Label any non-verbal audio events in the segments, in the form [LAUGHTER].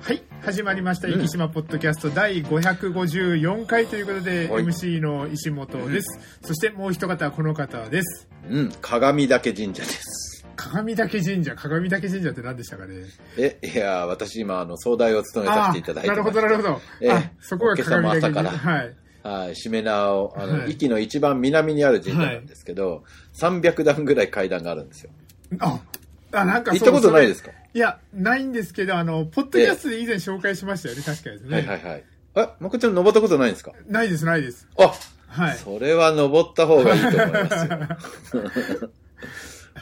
はい、始まりました、うん生島ポッドキャスト第554回ということで、はい MC の石本です。そしてもう一方はこの方です。うん、鏡岳神社です。鏡岳神社、鏡岳神社って何でしたかね？え、いや、私今、あの、総代を務めさせていただいてなるほど、なるほど。ええあ、そこが鏡岳神社。からはい。はい、しめ縄を、あの、はい壱岐の一番南にある神社なんですけど、300段ぐらい階段があるんですよ。あ、あなんか行ったことないですすか？いや、ないんですけど、あの、ポッドキャストで以前紹介しましたよね、確かですね。はいはいはい。え、まこちゃん登ったことないんですか？ないです、ないです。あ、はい。それは登った方がいいと思いますよ。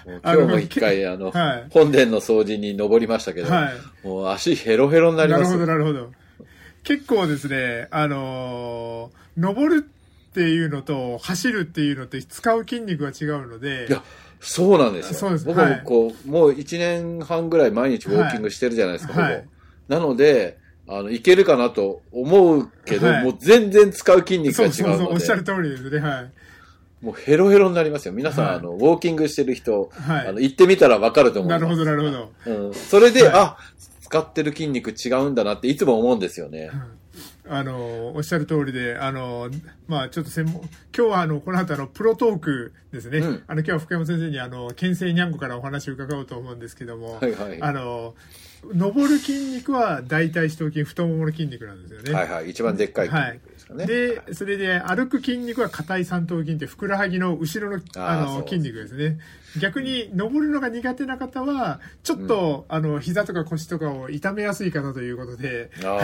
[LAUGHS] 今日も一回、あの、はい本殿の掃除に登りましたけど、はい。もう足ヘロヘロになりますよなるほど、なるほど。結構ですね、あのー登るっていうのと走るっていうのって使う筋肉が違うのでい、や、そうなんですよ。そうです僕もはいこう、もう1年半ぐらい毎日ウォーキングしてるじゃないですか、はいほぼ。なので、あの、いけるかなと思うけど、はいもう全然使う筋肉が違うそうそうそう、おのっしゃるで、通りですね、はい。もうヘロヘロになりますよ。皆さん、はいあの、ウォーキングしてる人、はいあの、行ってみたらわかると思います。なるほど、なるほど。うん。それで、はいあ、使ってる筋肉違うんだなっていつも思うんですよね。あの、おっしゃる通りで、あの、まあちょっと専門、今日はあの、この後あの、プロトークですね。うんあの、今日は福山先生にあの、県西にゃんこからお話を伺おうと思うんですけども、はいはい。あの、登る筋肉は大腿四頭筋、太ももの筋肉なんですよね。はいはい。一番でっかい筋肉ですかね。で、それで歩く筋肉は硬い三頭筋ってふくらはぎの後ろのあの筋肉ですね。逆に登るのが苦手な方は、ちょっと、あの膝とか腰とかを痛めやすい方ということで、あ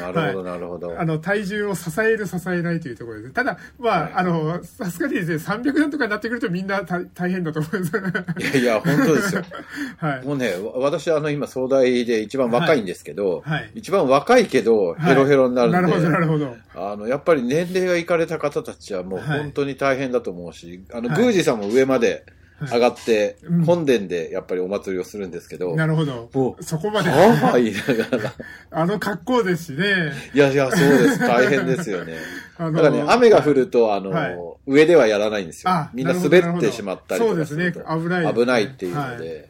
あ、[LAUGHS] なるほど、なるほど。あの体重を支える支えないというところです。ただ、まあ、はいあの、さすがにですね、300段とかになってくるとみんな大大変だと思います。[LAUGHS] いやいや、本当ですよ。[LAUGHS] はい。もうね、わ私、あの、今、総大で一番若いんですけど、はいはい一番若いけど、ヘロヘロになるんで、なるほど、なるほど。あの、やっぱり年齢がいかれた方たちはもうはい本当に大変だと思うし、あの、はい宮司さんも上まで上がって、うん本殿でやっぱりお祭りをするんですけど、なるほども。うそこまで、はぁ言いながら、あの格好ですしね。いやいや、そうです。大変ですよね。[LAUGHS] あのだからね、雨が降ると、あの、はい上ではやらないんですよあ。みんな滑ってしまったりとかするとそうですね危ない危ないっていうので、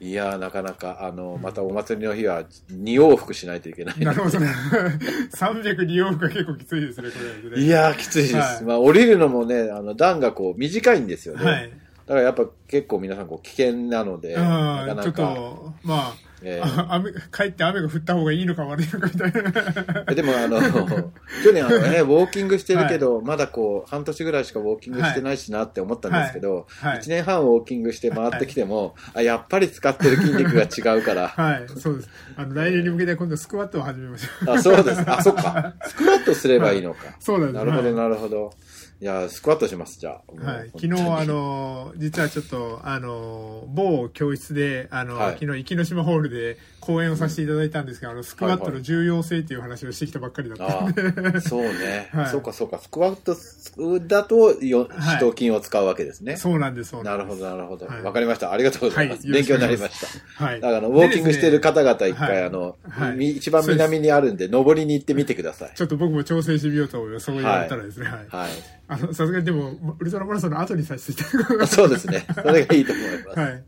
い、やー、なかなか、あの、またお祭りの日は2往復しないといけない。なるほど。[LAUGHS] 302往復が結構きついですね、これ、ね。いやー、きついです。はいまあ、降りるのもね、あの、段がこう、短いんですよね。はい。だからやっぱ結構皆さんこう危険なので、なうん、ちょっかなか。と、まあ、えあ [LAUGHS] 雨、帰って雨が降った方がいいのか悪いのかみたいな。ーでもあの、[LAUGHS] 去年あのね、ウォーキングしてるけど、まだこう、半年ぐらいしかウォーキングしてないしなって思ったんですけど、はい1。年半ウォーキングして回ってきても、あ、やっぱり使ってる筋肉が違うから、[LAUGHS] はい、そうです。あの、来年に向けて今度スクワットを始めましょう。あ、そうです。あ、そっか。スクワットすればいいのか。そうなんです。なるほど、はいなるほど。いや、スクワットします、じゃあ。はい、昨日、あ、の、実はちょっと、あの、某教室で、あの、はい。昨日、生野島ホールで講演をさせていただいたんですが、あの、スクワットの重要性という話をしてきたばっかりだったあんで、そうね。[LAUGHS] はいそうか、そうか。スクワットだと、四頭筋を使うわけですね。そうなんです、そうなんです。なるほど、なるほど。はいわかりました。ありがとうございます。はい勉強になりました。はい。だから、ウォーキングしている方々一回、はいあの、一番南にあるんで、登りに行ってみてください。ちょっと僕も調整してみようと思います。そう言われたらですね。はい。さすがにでも、ウルトラマラソンの後にさせていただくそうですね。それがいいと思います。はい。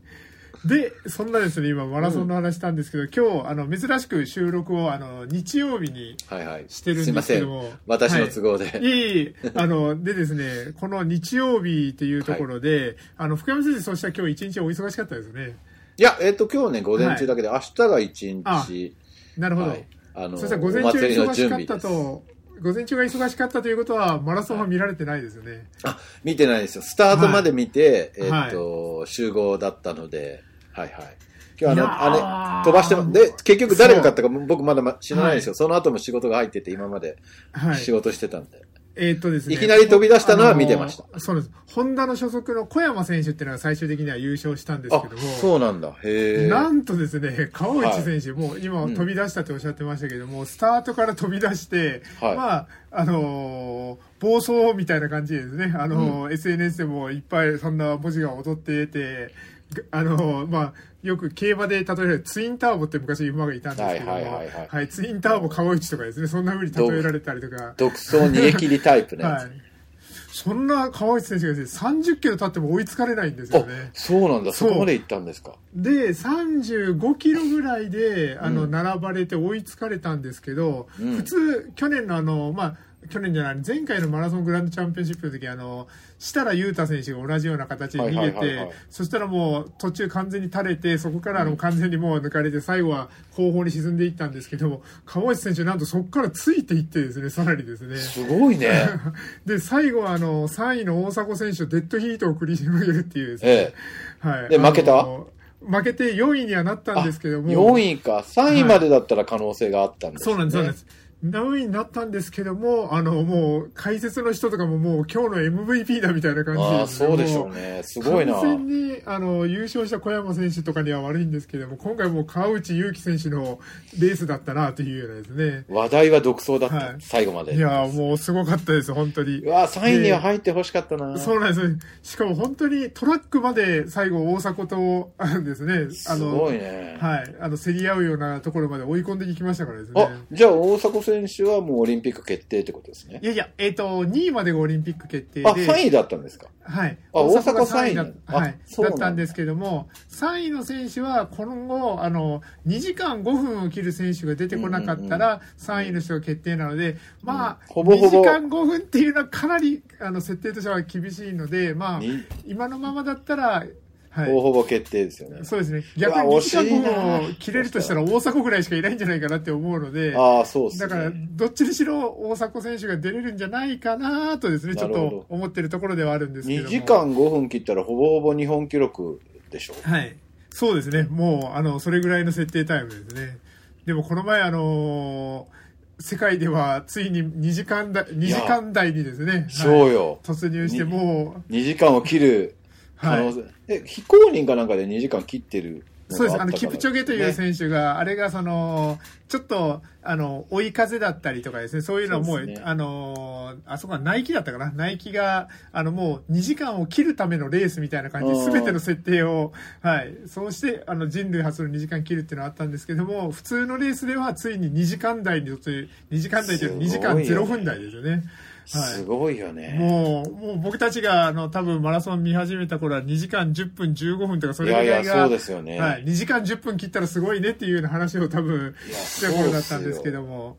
で、そんなですね、今マラソンの話したんですけど、今日、あの、珍しく収録を、あの、日曜日にはいはい。してるんですけど。も。私の都合で。いえいえ、あの、でですね、この日曜日っていうところで、あの、福山先生、そうしたら今日一日お忙しかったですね。いや、えっ、と、今日ね、午前中だけで、明日が一あ日、なるほど。はい。あの、そしたら午前お中忙しかった。と、午前中が忙しかったということは、マラソンは見られてないですよね。あ、見てないですよ。スタートまで見て、はいえっ、と、集合だったので、はいはい。今日あの、あれ、飛ばしても、で、結局誰が勝ったか僕まだま知らないんですよ。その後も仕事が入ってて、今まではい仕。事してたんで。えーっとですね。いきなり飛び出したのは見てましたあのそうです。ホンダの所属の小山選手っていうのが最終的には優勝したんですあけども。、そうなんだ。へえ。なんとですね、川内選手、もう今うん飛び出したっておっしゃってましたけども、スタートから飛び出して、はいまあ、あのー暴走みたいな感じでですね、あのー SNS でもいっぱいそんな文字が踊ってて、あのーまあ、よく競馬で例えるツインターボって昔馬がいたんですけども、はいはいはいはいツインターボ川内とかですね、そんな風に例えられたりとか、独走逃げ切りタイプのやつ。はい。そんな川内選手がですね、30キロ経っても追いつかれないんですよね。そうなんだ。そこまで行ったんですか？で、35キロぐらいで、あの、うん並ばれて追いつかれたんですけど、うん普通、去年のあの、まあ、去年じゃない、前回のマラソングランドチャンピオンシップの時、あの、設楽悠太選手が同じような形で逃げて、そしたらもう途中完全に垂れて、そこからあの完全にもう抜かれて、最後は後方に沈んでいったんですけども、川内選手なんとそこからついていってですね、さらにですね。すごいね。[LAUGHS] で、最後はあの、3位の大迫選手とデッドヒートを繰り広げるっていうですね。ええ。はい。で負けた？負けて4位にはなったんですけども。4位か。3位までだったら可能性があったんです、ねそうなんです、そうなんです。4位になったんですけども、あの、もう、解説の人とかももう今日の MVP だみたいな感じで、ああ、そうでしょうね。すごいな。完全にあの優勝した小山選手とかには悪いんですけども、今回もう川内優輝選手のレースだったなというようなですね。話題は独走だった、はい最後まで。いや、もうすごかったです、本当にう。わ、3位には入ってほしかったな。そうなんです。しかも本当にトラックまで最後大迫と、あのですね、あすの、ごいね。はい、あの、競り合うようなところまで追い込んでいきましたからですね。あ、じゃあ大迫選手はもうオリンピック決定ってことですねい。やいや、えっ、と、2位までがオリンピック決定で。あ、3位だったんですか？はい。あ大阪が大阪3位だ3位あはい、だだったんですけども、3位の選手は今後、あの、2時間5分を切る選手が出てこなかったら、3位の人が決定なので、まあ、うんほぼほぼ2時間5分っていうのはかなり、あの、設定としては厳しいので、まあ、に今のままだったら、はい。ほぼほぼ決定ですよね。そうですね。逆に2時間惜しいな5分を切れるとしたら大迫ぐらいしかいないんじゃないかなって思うので、ああ、そうですね。だから、どっちにしろ大迫選手が出れるんじゃないかなとですね、ちょっと思ってるところではあるんですけど2も。時間5分切ったらほぼほぼ日本記録でしょ？はい。そうですね。もう、あの、それぐらいの設定タイムですね。でも、この前、あのー世界ではついに2時間だ、2時間台にですね、はいそうよ。突入して、も2時間を切るう、はい。え、非公認かなんかで2時間切ってるのそうです。あの、キプチョゲというね選手が、あれがその、ちょっと、あの、追い風だったりとかですね、そういうのはもう、ね。あの、あそこはナイキだったかな？ナイキが、あの、もう2時間を切るためのレースみたいな感じで、うんすべての設定を、はい、そうして、あの、人類初の2時間切るっていうのはあったんですけども、普通のレースではついに2時間台に突入、2時間台というのは2時間0分台ですよね。はいすごいよね。もう、もう僕たちが、あの、多分マラソン見始めた頃は2時間10分15分とかそいれぐらいが、やいや、そうですよね。はい、2時間10分切ったらすごいねっていうような話を多分した頃だったんですけども。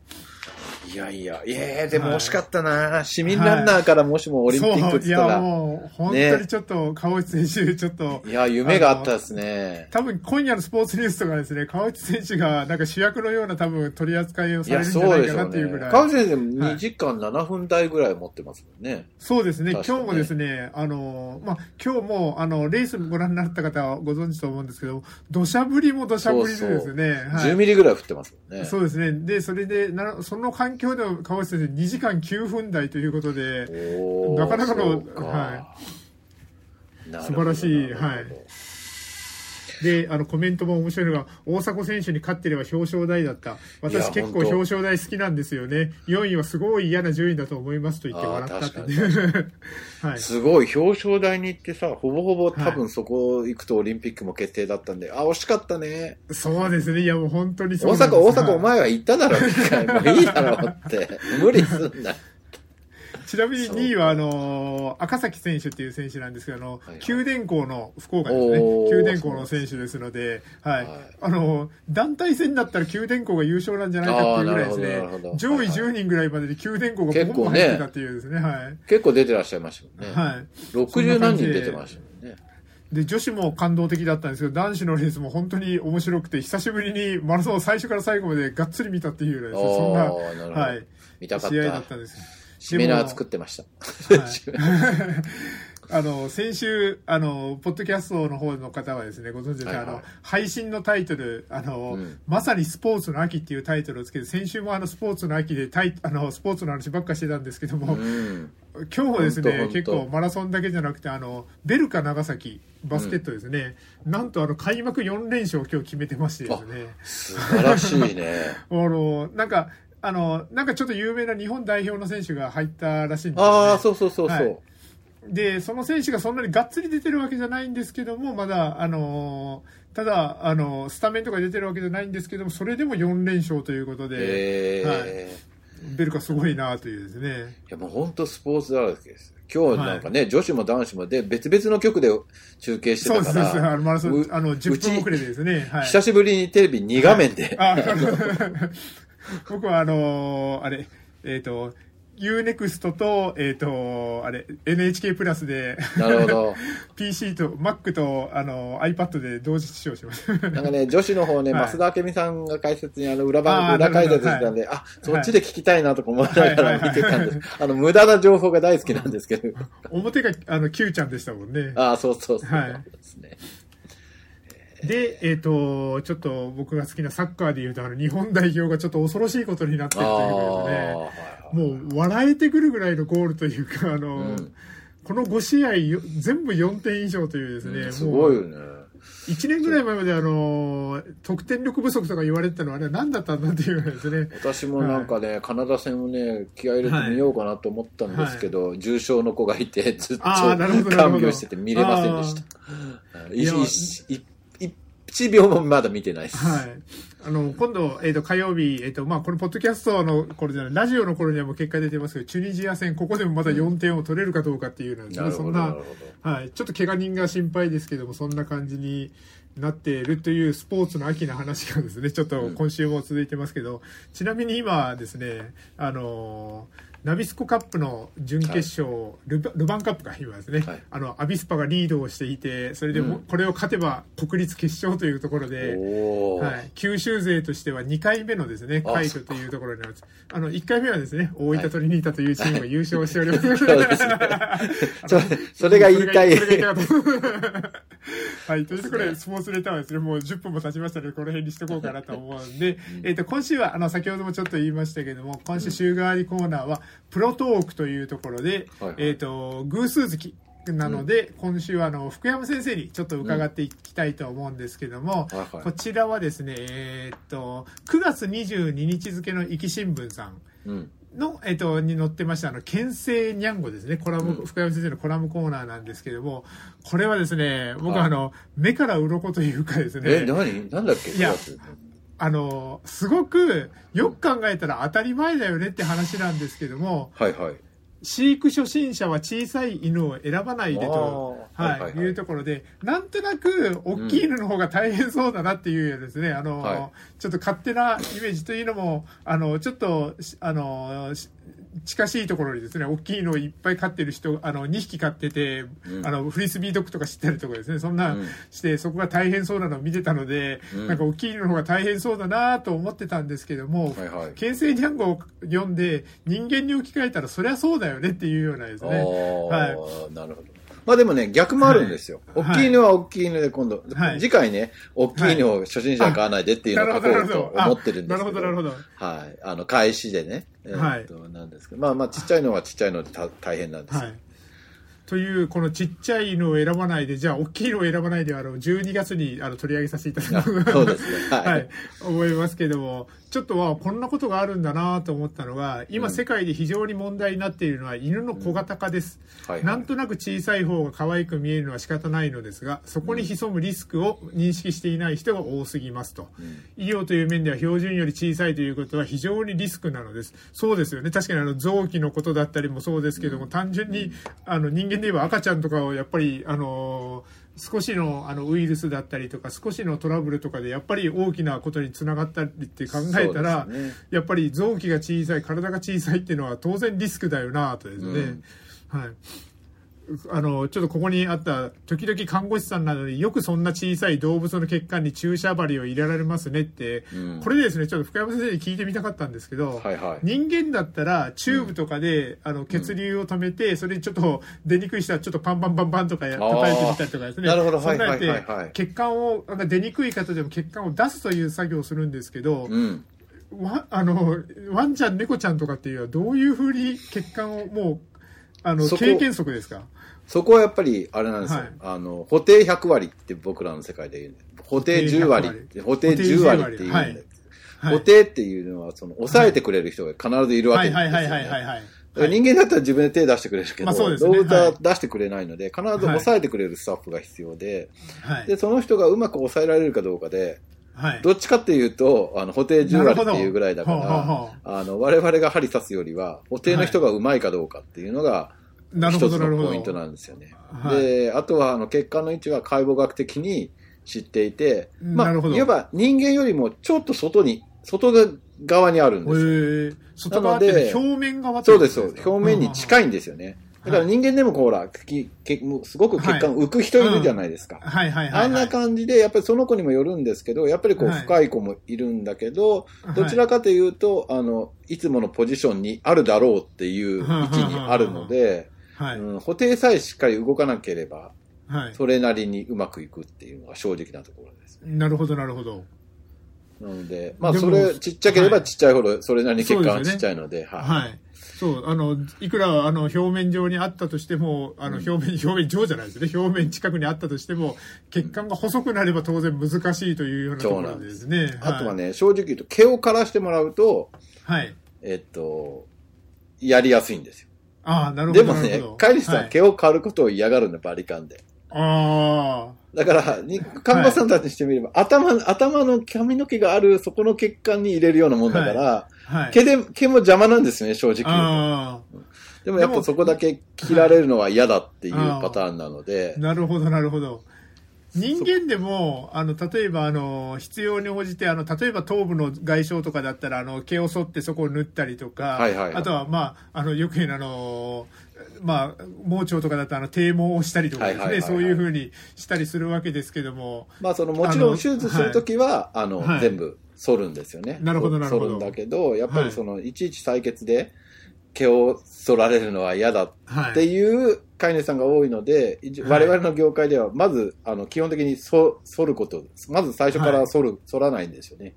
いやいや、いやでもはい惜しかったな、市民ランナーからもしもオリンピックってそう、いや言ったら、もう、本当にちょっと、川内選手、ちょっと、いや、夢があったですね。多分今夜のスポーツニュースとかですね、川内選手がなんか主役のような多分取り扱いをいや、されるんじゃそうないかなっていうぐらい。。川内先生も2時間7分台ぐらい持ってますもんね。そうですね、今日もですね、あの、まあ、今日も、あの、レースご覧になった方はご存知と思うんですけど、土砂降りも土砂降りでですね、はい10ミリぐらい降ってますもんね。そうですね。で、それで、なその環境でも川内先生2時間9分台ということで、なかなかのはなるほど素晴らしいはいで、あの、コメントも面白いのが、大迫選手に勝ってれば表彰台だった。い私や結構表彰台好きなんですよね。4位はすごい嫌な順位だと思いますと言って笑ったってあね。[LAUGHS] はい。すごい、表彰台に行ってさ、ほぼほぼ多分そこ行くとオリンピックも決定だったんで、あ、惜しかったね。そうですね。いや、もう本当にそう大阪、大阪お前は行っただろ、一回。もういいだろって。無理すんな。ちなみに2位は、あのー赤崎選手っていう選手なんですけど、あの、はいはい九電工の福岡ですね九電工の選手ですので、はい。はいあのー団体戦だったら九電工が優勝なんじゃないかっていうぐらいですねど。上位10人ぐらいまでで九電工がボンボン入ってたっていうですね、はい。結構出てらっしゃいましたもんね。はい。60何人出てましたもんね。で、女子も感動的だったんですけど、男子のレースも本当に面白くて、久しぶりにマラソンを最初から最後までがっつり見たっていうようなですね、そんな、はい、見たかっ試合だた。ったんです。シミナー作ってました。はい。[LAUGHS] [LAUGHS] あの、先週、あの、ポッドキャストの方の方はですね、ご存知で、はいはい。あの、配信のタイトル、あの、うん。まさにスポーツの秋っていうタイトルをつけて、先週もあの、スポーツの秋でタイ、あの、スポーツの話ばっかしてたんですけども、うん。今日もですね結構マラソンだけじゃなくてあのベルカ長崎バスケットですね、なんとあの開幕4連勝を今日決めてましてですね。素晴らしいね。[LAUGHS] あのなんかあのなんかちょっと有名な日本代表の選手が入ったらしいんですよ、ね、ああ、そうそうそうそう。はいでその選手がそんなにがっつり出てるわけじゃないんですけどもまだあのただあのスタメンとか出てるわけじゃないんですけどもそれでも4連勝ということで、えーはいベルカすごいなというですねいやもう本当スポーツだらけです。今日なんかね、女子も男子もで、別々の局で中継してたかそうです。あら、の、マラソンう、あの、10分遅れでですね。はい。久しぶりにテレビ2画面で、あ [LAUGHS] 僕はあのーあれ、えっ、と、UNEXT と、えっ、と、あれ、NHK プラスで、なるほど。[LAUGHS] PC と Mac と、あの、iPad で同時視聴します。なんかね、女子の方ね、はい増田明美さんが解説にあの裏あ番、ー裏解説してたんで、あ、そっちで聞きたいなとか思いながら見てたんです。あの、無駄な情報が大好きなんですけど。[LAUGHS] 表が、あの、Q ちゃんでしたもんね。ああ、そうそうそう。はいですね。で、えっ、ー、と、ちょっと僕が好きなサッカーでいうと、あの、日本代表がちょっと恐ろしいことになってるということで、もう笑えてくるぐらいのゴールというか、あの、うん、この5試合全部4点以上というですね、うん、すごいよね。1年ぐらい前まであの得点力不足とか言われてたのは、ね、何だったんだっていうですね。私もなんかね、はい、カナダ戦をね気合い入れてみようかなと思ったんですけど、はい、重症の子がいてずっと看病してて見れませんでした。一一秒もまだ見てないです。はい。あの、今度、えっ、ー、と、火曜日、えっ、ー、と、まあ、このポッドキャストの頃じゃない、ラジオの頃にはもう結果出てますけど、チュニジア戦、ここでもまだ4点を取れるかどうかっていうのは、うん、そんな、はい、ちょっと怪我人が心配ですけども、そんな感じになっているというスポーツの秋の話がですね、ちょっと今週も続いてますけど、うん、ちなみに今ですね、あのーナビスコカップの準決勝、ルバルヴァンカップか、今ですね、はい。あの、アビスパがリードをしていて、それでも、うん。これを勝てば国立決勝というところで、はい、九州勢としては2回目のですね、あ快挙というところになります。あの、1回目はですね、大分トリニータというチームが優勝しております。そうですね。[LAUGHS] そそれが言いたいはい、というところで、スポーツレターはですね、もう10分も経ちましたので、この辺にしとこうかなと思うんで、えっと、今週は、あの、先ほどもちょっと言いましたけども、今週週替わりコーナーは、プロトークというところで、はいはい。えっと、偶数月、なので、今週はあの福山先生にちょっと伺っていきたいと思うんですけども、はいはい。こちらはですね、えーっと9月22日付の壱岐新聞さん。うん。の、えっと、に載ってました、あの、県政にゃんごですね。コラム、うん。福山先生のコラムコーナーなんですけども、これはですね、僕あの、目から鱗というかですえ、ね、何？なんだっけ？いやあの、すごく、よく考えたら当たり前だよねって話なんですけども、はいはい。飼育初心者は小さい犬を選ばないでと、はいはいはいうところで、なんとなく大きい犬の方が大変そうだなっていうですね、あの、はい。ちょっと勝手なイメージというのも、あの、ちょっと、しあの、し近しいところにですね、大きいのをいっぱい飼ってる人、あの、2匹飼ってて、うんあの、フリスビードッグとか知ってるところですね、そんなうんして、そこが大変そうなのを見てたので、うんなんか大きい犬の方が大変そうだなと思ってたんですけども、はいはい。県政にゃんごを読んで人間に置き換えたらそりゃそうだよねっていうようなですね。ああ、なるほど。まあでもね、逆もあるんですよ。はい大きい犬は大きい犬で今度、はい次回ね、大きい犬を初心者は買わないでっていうのを書こうと思ってるんですけど。なるほど、なるほど。はい。あの、開始でね。えーっと、なんですけど。まあまあ、ちっちゃいのはちっちゃいのでた大変なんですよ。はい。という、このちっちゃいのを選ばないで、じゃあ、大きいのを選ばないで、あの、12月にあの取り上げさせていただあくそうですね。はい。[LAUGHS] はい、思いますけども、ちょっとはこんなことがあるんだなと思ったのが、今うん世界で非常に問題になっているのは犬の小型化です。はいはいなんとなく小さい方が可愛く見えるのは仕方ないのですが、そこに潜むリスクを認識していない人が多すぎますと。医療という面では標準より小さいということは非常にリスクなのです。そうですよね。確かにあの臓器のことだったりもそうですけども、単純にあの人間で言えば赤ちゃんとかをやっぱり、あの少しのあのウイルスだったりとか少しのトラブルとかでやっぱり大きなことにつながったりって考えたら、ね。やっぱり臓器が小さい体が小さいっていうのは当然リスクだよなとですね、うん。はいあのちょっとここにあった時々看護師さんなどによくそんな小さい動物の血管に注射針を入れられますねって、うん。これでですねちょっと深山先生に聞いてみたかったんですけど、はいはい。人間だったらチューブとかで、あの血流を止めて、それにちょっと出にくい人はちょっとパンパンパンパンとか叩いてみたりとかですね。なるほど。はいはいはいはい。血管をなんか出にくい方でも血管を出すという作業をするんですけど、うん。わあのワンちゃん猫ちゃんとかっていうのはどういうふうに血管をもうあの経験則ですか？そこはやっぱり、あれなんですよ。はい。あの、補定100割って僕らの世界で言う。補定10割って、補定10割。っていう。はい。はい。補定っていうのは、その、抑えてくれる人が必ずいるわはいけですよ、ね。はい。はい。はい。はい。はい。人間だったら自分で手出してくれるけど、動物ははい。出してくれないので、必ず抑えてくれるスタッフが必要で、はい。で、その人がうまく抑えられるかどうかで、はい。どっちかっていうと、あの、補定10割っていうぐらいだかなるほうほうほら、あの、我々が針刺すよりは、補定の人がうまいかどうかっていうのが、なる一つほどなるほどのポイントなんですよね。はいで、あとはあの血管の位置は解剖学的に知っていて、まあ、いわば人間よりもちょっと外に、外側にあるんですよ。外側っ表面側ってそうです、そうです。表面に近い。いんですよね。だから人間でもこうほら、ききすごく血管浮く人いるじゃないですか。はいはい。あんな感じで、やっぱりその子にもよるんですけど、やっぱりこうはい深い子もいるんだけど、はいどちらかというと、あの、いつものポジションにあるだろうっていう位置にあるので、はい。うん、補定さえしっかり動かなければ、はい。それなりにうまくいくっていうのが正直なところです。なるほどなるほど。なので、まあ、それ、ちっちゃけれはいばちっちゃいほど、それなりに血管はそうですよねちっちゃいので、はい。はい。そう、あの、いくら、あの、表面上にあったとしても、あの、表面、表面上じゃないですね。表面近くにあったとしても、血管が細くなれば当然難しいというようなところでですね。あとはね、正直言うと、毛を枯らしてもらうと、はい。はい。えっと、やりやすいんですよ。ああ、なるほでもねカイリスさん、はい毛を刈ることを嫌がるんだ、バリカンで。あだから、に看護師さんたちにしてみれば、頭、頭の髪の毛がある、そこの血管に入れるようなもんだから、あ、はい。毛で、毛も邪魔なんですよね、正直でもやっぱそこだけ切られるのは嫌だっていうはいパターンなので。あ、、なるほど、なるほど。人間でも、あの、例えば、あの、必要に応じて、あの、例えば頭部の外傷とかだったら、あの、毛を剃ってそこを縫ったりとか、はいはいはい。あとは、まあ、あの、よく言う、あの、まあ、盲腸とかだったら、あの、堤毛をしたりとかですね、はいはいはいはい。そういうふうにしたりするわけですけども、まあそのもちろん手術するときは、あの、はい。全部剃るんですよね。なるほどなるほど。剃るんだけど、やっぱりその、いちいち採血で毛を剃られるのは嫌だはい。っていう飼い主さんが多いので、我々の業界では、まず、あの、基本的にそ剃ること、まず最初から剃る、剃らないんですよね。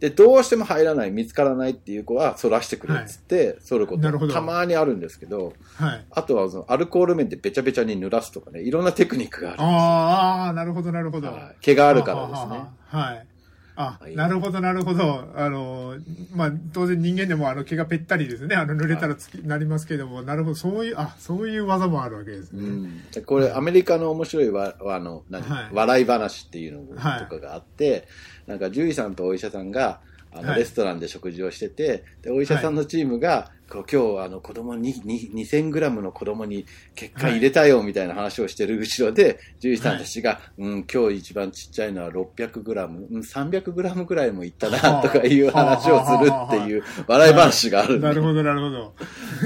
で、どうしても入らない、見つからないっていう子は、剃らしてくれっつって、剃ること、たまにあるんですけど、はい。あとはその、アルコール面でべちゃべちゃに濡らすとかね、いろんなテクニックがあるんですよ。ああ、なるほど、なるほど。はい毛があるからですね。はい。あは、い。なるほど、なるほど。あの、まあ、当然人間でもあの毛がぺったりですね。あの、濡れたらつき、なりますけども、なるほど、そういう、あ、そういう技もあるわけですね。うん、でこれ、アメリカの面白いわあの何、はい。笑い話っていうのとはいかがあって、なんか獣医さんとお医者さんがあの、はい。レストランで食事をしててでお医者さんのチームが、今日あの子供にに 2000g の子供に血管入れたよみたいな話をしてる後ろで、獣医さんたちが、うん、今日一番ちっちゃいのは 600g、うん、300g ぐらいもいったなはあとかいう話をするっていう笑い話があるなるほど、なるほど。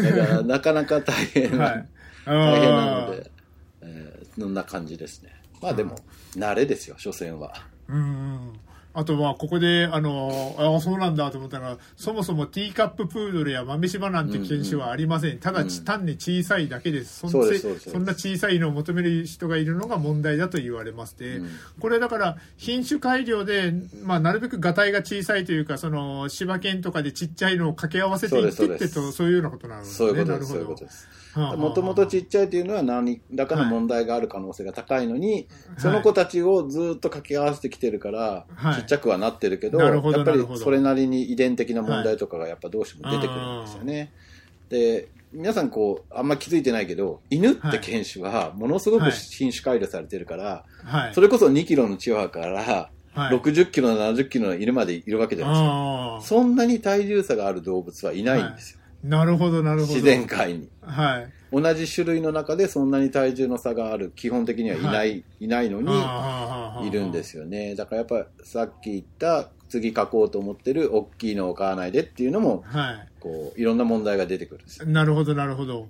だからなかなか大変な、はい。大変なので、えーそんな感じですね。まあでも、慣れですよ、所詮は。うん。あとは、ここで、あの、あそうなんだと思ったのが、そもそもティーカッププードルや豆柴なんて犬種はありません。ただ、うん単に小さいだけです。そんそうですそんな小さいのを求める人がいるのが問題だと言われまして、うんこれだから、品種改良で、まあ、なるべくがたいが小さいというか、その、柴犬とかでちっちゃいのを掛け合わせていってってと、そういうようなことなのね。そういうことです、なるほどそういうことです。もともとちっちゃいというのは何らかの問題がある可能性が高いのに、その子たちをずっと掛け合わせてきてるから、はい。ちっちゃくはなってるけど、どやっぱりそれなりに遺伝的な問題とかがやっぱどうしても出てくるんですよね。で、皆さんこう、あんま気づいてないけど、犬って犬種はものすごくはい。品種改良されてるから、はい。それこそ2キロのチワワからはい。60キロ、70キロの犬までいるわけじゃないですか。そんなに体重差がある動物はいないんですよ。なるほど、なるほど。自然界に。はい。同じ種類の中でそんなに体重の差がある、基本的にはいない、、はいないのににいるんで。すよね。だからやっぱさっき言った次書こうと思ってる大きいのを買わないでっていうのも、はこう、いろんな問題が出てくるんです。なるほど、なるほど。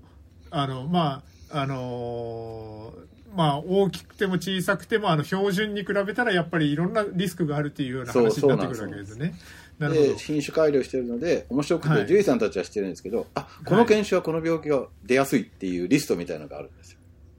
あの、まあ、あのーまあ、大きくても小さくても、あの、標準に比べたら、やっぱりいろんなリスクがあるっていうようなそう話になってくるわけですね。なるほどで、。品種改良してるので、面白くて、はい獣医さんたちはしてるんですけど、あ、この犬種はこの病気が出やすいっていうリストみたいなのがあるんですよ。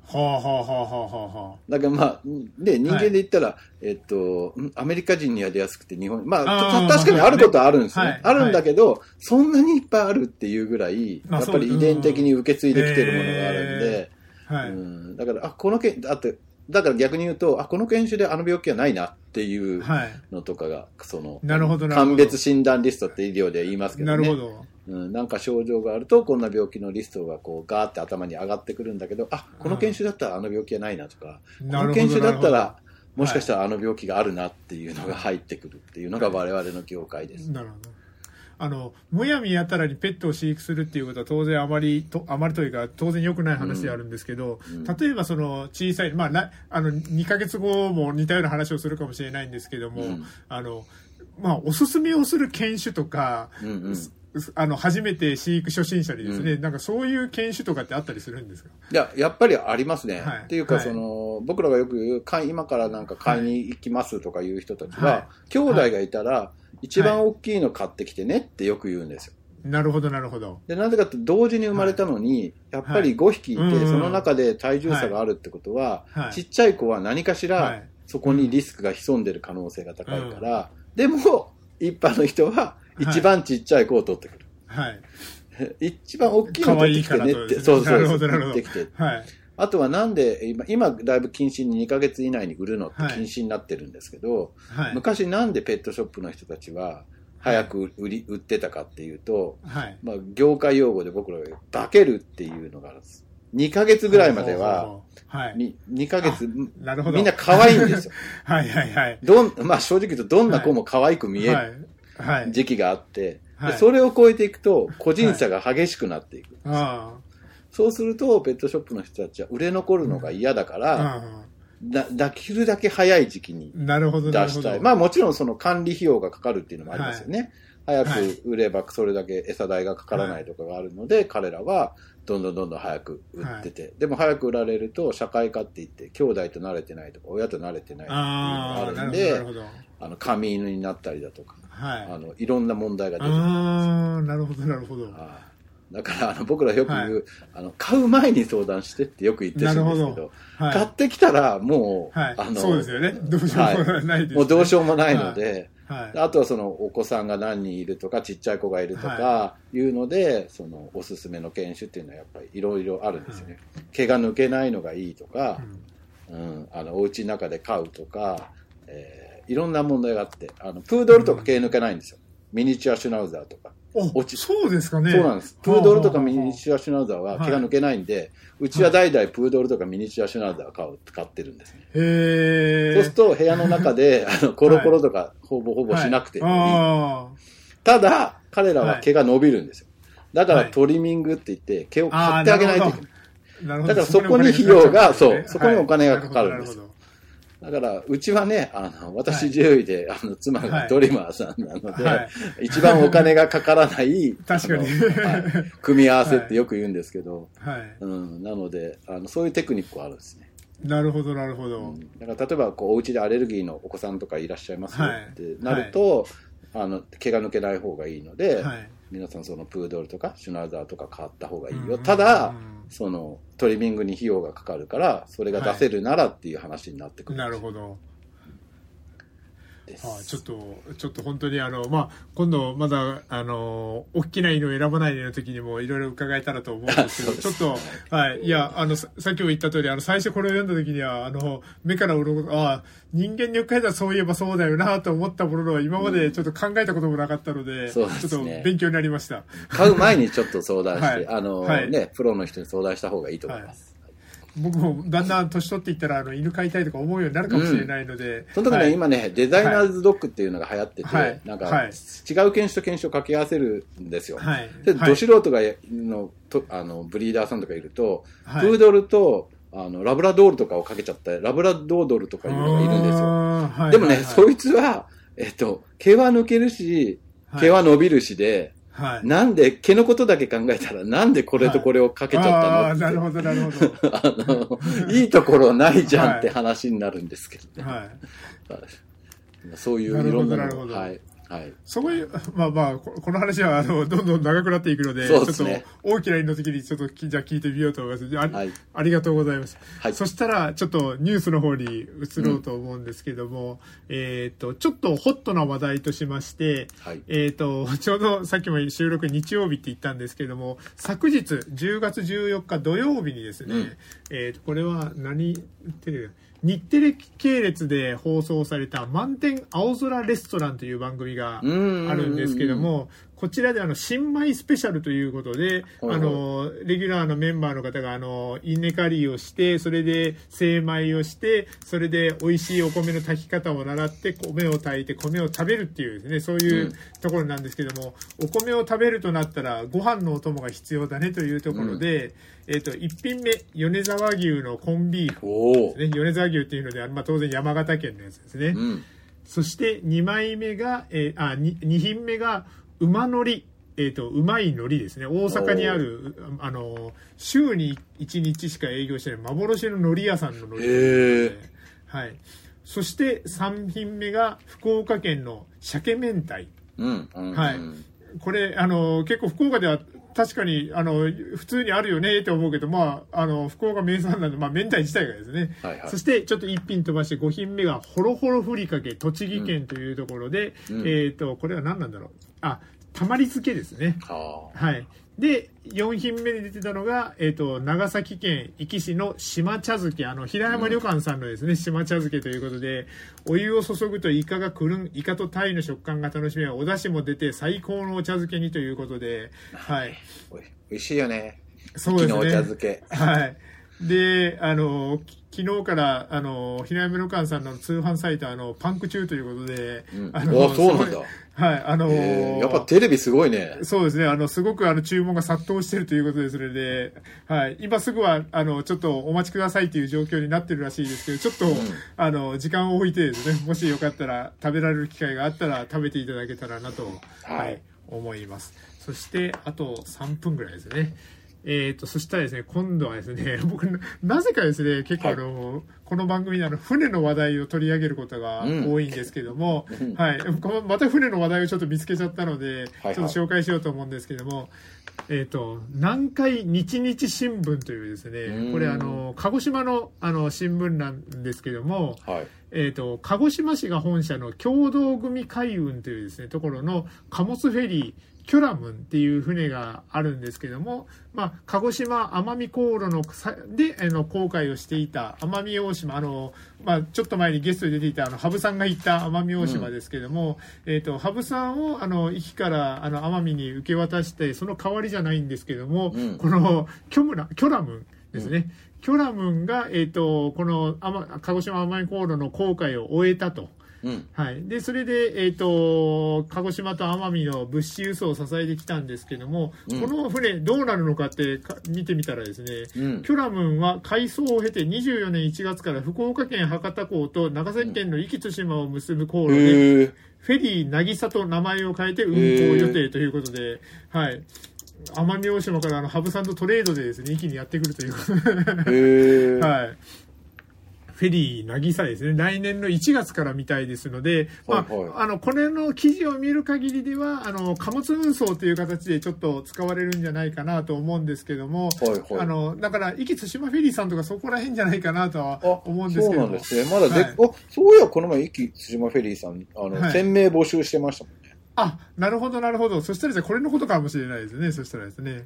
はあはあはあはあはだからまあ、で、人間で言ったら、えっと、んアメリカ人には出やすくて日本、まあ、あ確かにあることはあるんですね。はいあるんだけど、そんなにいっぱいあるっていうぐらい、まあやっぱり遺伝的に受け継いできてるものがあるんで、あ。はい。うん、だから、あ、この犬、だって、だから逆に言うと、あ、この犬種であの病気はないなっていうはい。のとかが、その、なるほど鑑別診断リストって医療で言いますけどね。なるほど。うん、なんか症状があると、こんな病気のリストがこう、ガーって頭に上がってくるんだけど、あ、この犬種だったらあの病気はないなとか、この犬種だったら、もしかしたらあの病気があるなっていうのが入ってくるっていうのが我々の業界です。なるほど。あの、むやみやたらにペットを飼育するっていうことは当然あまり、とあまりというか当然良くない話であるんですけど、うん。例えばその小さい、まあ、なあの、2ヶ月後も似たような話をするかもしれないんですけども、うん。あの、まあ、おすすめをする犬種とか、うんうんあの、初めて飼育初心者にですね、なんかそういう犬種とかってあったりするんですか？いや、やっぱりありますね。はい。っていうか、はい。その、僕らがよく言う、今からなんか買いに行きますとかいう人たちは、はい。兄弟がいたら、一番大きいの買ってきてねってよく言うんですよ。なるほど、なるほど。で、なぜかって同時に生まれたのに、やっぱり5匹いて、うんうん。その中で体重差があるってことは、はい。ちっちゃい子は何かしらはい、そこにリスクが潜んでる可能性が高いから、でも、一般の人は一番ちっちゃい子を取ってくる。はい。一番大きいの取ってきてねって、そうそうそう、取ってきて。はい。あとはなんで、今、今だいぶ禁止に2ヶ月以内に売るのってはい禁止になってるんですけど、はい。昔なんでペットショップの人たちは早く売り、売ってたかっていうと、はい。まあ、業界用語で僕らが化けるっていうのがあるんです。2ヶ月ぐらいまでは、はい。に2ヶ月。みんな可愛いんですよ。[LAUGHS] はいはいはい。どん、まあ正直言うとどんな子も可愛く見えるはい。はい。時期があって、はいでそれを超えていくと個人差が激しくなっていく。あそうすると、ペットショップの人たちは売れ残るのが嫌だかあ。ら、あだ、だきるだけ早い時期に。出したい。まあもちろんその管理費用がかかるっていうのもありますよね。早く売ればそれだけ餌代がかからないとかがあるので、彼らはどんどんどんどん早く売ってて、でも早く売られると社会化って言って、兄弟と慣れてないとか、親と慣れてないっていうのがあなるんでる、ほど。あの、紙犬になったりだとか、はい。あの、いろんな問題が出てくる。ああ、なるほど、なるほど。はいだから、あの、僕らよく言う、はいあの、買う前に相談してってよく言ってるんですけど、はい。買ってきたらもう、はい。あの、そうですよね。どうしようもないです、ねもうどうしようもないので、はい。あとはそのお子さんが何人いるとかちっちゃい子がいるとかいうので、そのおすすめの犬種っていうのはやっぱりいろいろあるんですよね。毛が抜けないのがいいとかう、んうん、あのお家の中で飼うとか、えーいろんな問題があって、あのプードルとか毛抜けないんですよ。ミニチュアシュナウザーとか。お落ちそうですかね。そうなんです。プードルとかミニュチュアシュナウザーははい毛が抜けないんで、うちは代々プードルとかミニチュアシュナウザーを飼う飼ってるんですね。へえ。そうすると部屋の中で、あの、コロコロとかほぼほぼしなくていい。あただ、彼らは毛が伸びるんですよ。だからはいトリミングって言って毛を買ってあげないといけない。あ。なるほど。だからそこに費用がそうそこにお金がかかるんんですだから、うちはね、あの、私獣医で、あの、妻がトリマーさんなので、はい。一番お金がかからない、確かに。はい。組み合わせってよく言うんですけど、はい。うん、なので、あの、そういうテクニックはあるんですね。なるほど、なるほど。うん。だから例えばこうお家でアレルギーのお子さんとかいらっしゃいますよはい。ってなると、あの毛が抜けない方がいいので、はい。皆さんそのプードルとかシュナウザーとか買った方がいいよ、ただそのトリミングに費用がかかるからそれが出せるならっていう話になってくるなるほど。です、はい、ちょっと、ちょっと本当にあの、まあ、今度まだ、あの、大きな犬を選ばないの時にもいろいろ伺えたらと思うんですけど、[LAUGHS] ちょっと、はい、いや、あの、ささっきも言った通り、あの、最初これを読んだ時には、あの、目から鱗、ああ、人間に置き換えたらそういえばそうだよなと思ったものの、今までちょっと考えたこともなかったので、そうですね。ちょっと勉強になりました。買う前にちょっと相談して、[LAUGHS] はい。あの、はい。ねプロの人に相談した方がいいと思います、僕もだんだん年取っていったら、あの、犬飼いたいとか思うようになるかもしれないので、その時ね、はい。今ねデザイナーズドッグっていうのが流行ってて、はい。なんか、はい。違う犬種と犬種を掛け合わせるんですよ、はい。で、はい。ど素人がのとあのブリーダーさんとかいると、はい。プードルとあのラブラドールとかをかけちゃったラブラドードルとかいうのがいるんですよ。でもね、そいつは、えっと、毛は抜けるし、毛は伸びるしで、はい。なんで、毛のことだけ考えたら、なんでこれとこれをかけちゃったの？ああー、ってなるほど、なるほど。あの、いいところないじゃんって話になるんですけどね。はい。[LAUGHS] そういういろんなのなるほどなるほどはい。はい。そういう、まあまあ、ここの話は、あの、どんどん長くなっていくので、ですねちょっと大きな犬の時にちょっとき、じゃあ聞いてみようと思います。あ,、はいありがとうございます。はいそしたら、ちょっとニュースの方に移ろうと思うんですけども、えっ、と、ちょっとホットな話題としまして、はいえっ、と、ちょうどさっきも収録日曜日って言ったんですけども、昨日10月14日土曜日にですね、うんえーとこれは何テレビ日テレ系列で放送された満点青空レストランという番組があうんるんですけども、こちらであの新米スペシャルということで、はいはいあのレギュラーのメンバーの方があの稲刈りをしてそれで精米をしてそれで美味しいお米の炊き方を習って米を炊いて米を食べるっていうですねそういううんところなんですけども、お米を食べるとなったらご飯のお供が必要だねというところで、えっ、と1品目米沢牛のコンビーフ。ね、米沢牛っていうので、まあ、当然山形県のやつですね。うん。そして2枚目が、えーあ 2, 2品目が馬のり、えー、とうまいのりですね。大阪にあるあの週に1日しか営業してない幻ののり屋さんののりへえ。はい、そして3品目が福岡県の鮭明太。うん。うん。はいこれあの結構福岡では確かにあの普通にあるよねって思うけど、まあ、あの福岡名産なんで、まあ、明太自体がですね、はいはい。そしてちょっと1品飛ばして5品目がほろほろふりかけ栃木県というところで、うん。えっ、とこれは何なんだろう。あたまり漬けですね。ははいで4品目に出てたのが、えー、と長崎県壱岐市の島茶漬けあの平山旅館さんのですね、島茶漬けということでお湯を注ぐとイカがくるんイカと鯛の食感が楽しめお出汁も出て最高のお茶漬けにということではいおい美味しいよね。そうです昨日お茶ね漬け。はい。で、あの、き昨日から、あの、平山旅館さんの通販サイト、あの、パンク中ということで、うんあの、あそうなんだはい、あのえーやっぱテレビすごいね。そうですね、あの、すごくあの、注文が殺到してるということで、それで、はい、今すぐは、あの、ちょっとお待ちくださいという状況になってるらしいですけど、ちょっと、あの、時間を置いてですね、もしよかったら、食べられる機会があったら、食べていただけたらなと、はいはい、思います。そして、あと3分ぐらいですね。えー、とそしたらですね今度はですね [LAUGHS] 僕ななぜかですね結構あの、この番組であの船の話題を取り上げることが多いんですけども、うん。はい、また船の話題をちょっと見つけちゃったので、はいちょっと紹介しようと思うんですけども、えっ、と、南海日日新聞というですうん。ね、これあの、鹿児島のあの新聞なんですけども、はい。えっ、と、鹿児島市が本社の共同組海運というですね、ところの貨物フェリー、キョラムンっていう船があるんですけども、まあ、鹿児島奄美航路のさで、あの、航海をしていた奄美大島、あの、まあ、ちょっと前にゲストで出ていた、あの、羽生さんが行った奄美大島ですけども、えっ、と、羽生さんを、あの、壱岐から、あの、奄美に受け渡して、その代わりじゃないんですけども、うんこの、キョムラ、キョラムンですね。キョラムンが、えっ、と、この、あま鹿児島奄美航路の航海を終えたと。うん。はい。で、それで、えっ、と、鹿児島と奄美の物資輸送を支えてきたんですけども、うんこの船どうなるのかってか見てみたらですね、うんキョラムンは改装を経て24年1月から福岡県博多港と長崎県の壱岐対馬を結ぶ航路で、へえ。フェリー渚と名前を変えて運航予定ということで、はい。奄美大島からあの、羽生さんとトレードでですね、一気にやってくるというえ。[LAUGHS] はい。フェリー渚ですね。来年の1月からみたいですので、まあ、はいはいあの、これの記事を見る限りでは、あの、貨物運送という形でちょっと使われるんじゃないかなと思うんですけども、はいはいあの、だから、壱岐対馬フェリーさんとかそこら辺じゃないかなとはあ、思うんですけども。そうなんですね。まだで、はいあ、そういや、この前、壱岐対馬フェリーさん、あの、はい船名募集してましたもんね。あ、なるほど、なるほど。そしたらですね、これのことかもしれないですね。そしたらですね。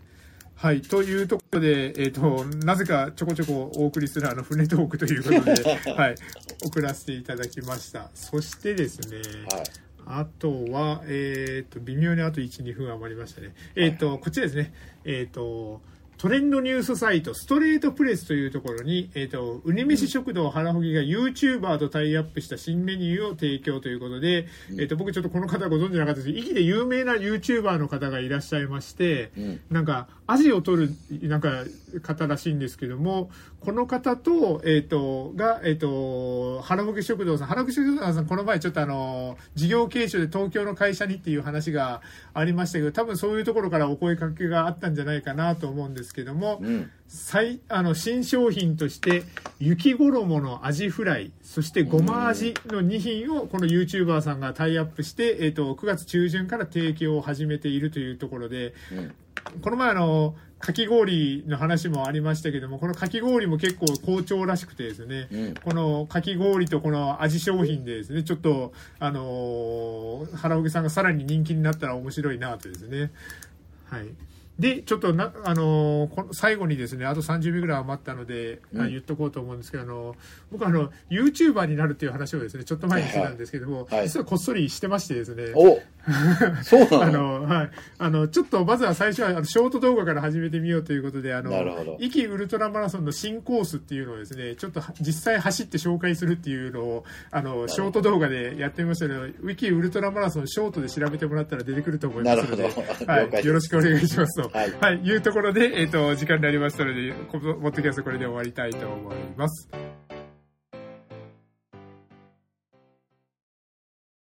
はい。というところで、えっ、と、なぜかちょこちょこお送りするあの、船トークということで、[LAUGHS] はい。送らせていただきました。そしてですね、はい。あとは、えっ、と、微妙にあと1、2分余りましたね。えっ、と、こちらですね。えっ、と、トレンドニュースサイト、ストレートプレスというところに、えっ、と、うにめし食堂原ほぎが YouTuber とタイアップした新メニューを提供ということで、えっ、と、僕ちょっとこの方ご存知なかったですけど、で有名な YouTuber の方がいらっしゃいまして、うん。なんか、アジを取る、なんか、方らしいんですけども、この方と、えっ、と、が、えっ、と、原吹食堂さん、原吹食堂さん、この前ちょっとあの、事業継承で東京の会社にっていう話がありましたけど、多分そういうところからお声かけがあったんじゃないかなと思うんですけども、うん。最あの新商品として雪衣のアジフライそしてごま味の2品をこの YouTuber さんがタイアップして、えー、と9月中旬から提供を始めているというところでうん。この前あのかき氷の話もありましたけどもこのかき氷も結構好調らしくてですね、うん。このかき氷とこの味商品でですねちょっとあのー原荻さんがさらに人気になったら面白いなとですね。はい。でちょっとな、あのーこの最後にですねあと30秒ぐらい余ったので、あうん。言っとこうと思うんですけどあの僕あの YouTuber になるっていう話をですねちょっと前にしてたんですけども、はい。実はこっそりしてましてですねお [LAUGHS] そうなの？あの、はい。あの、ちょっと、まずは最初は、あのショート動画から始めてみようということで、あのイキウルトラマラソンの新コースっていうのをですね、ちょっとは実際走って紹介するっていうのを、あの、ショート動画でやってみましたので、ウィキウルトラマラソンショートで調べてもらったら出てくると思いますので、はい。よろしくお願いしますと。はいはい。いうところで、えっ、と、時間になりましたので、このポッドキャストこれで終わりたいと思います。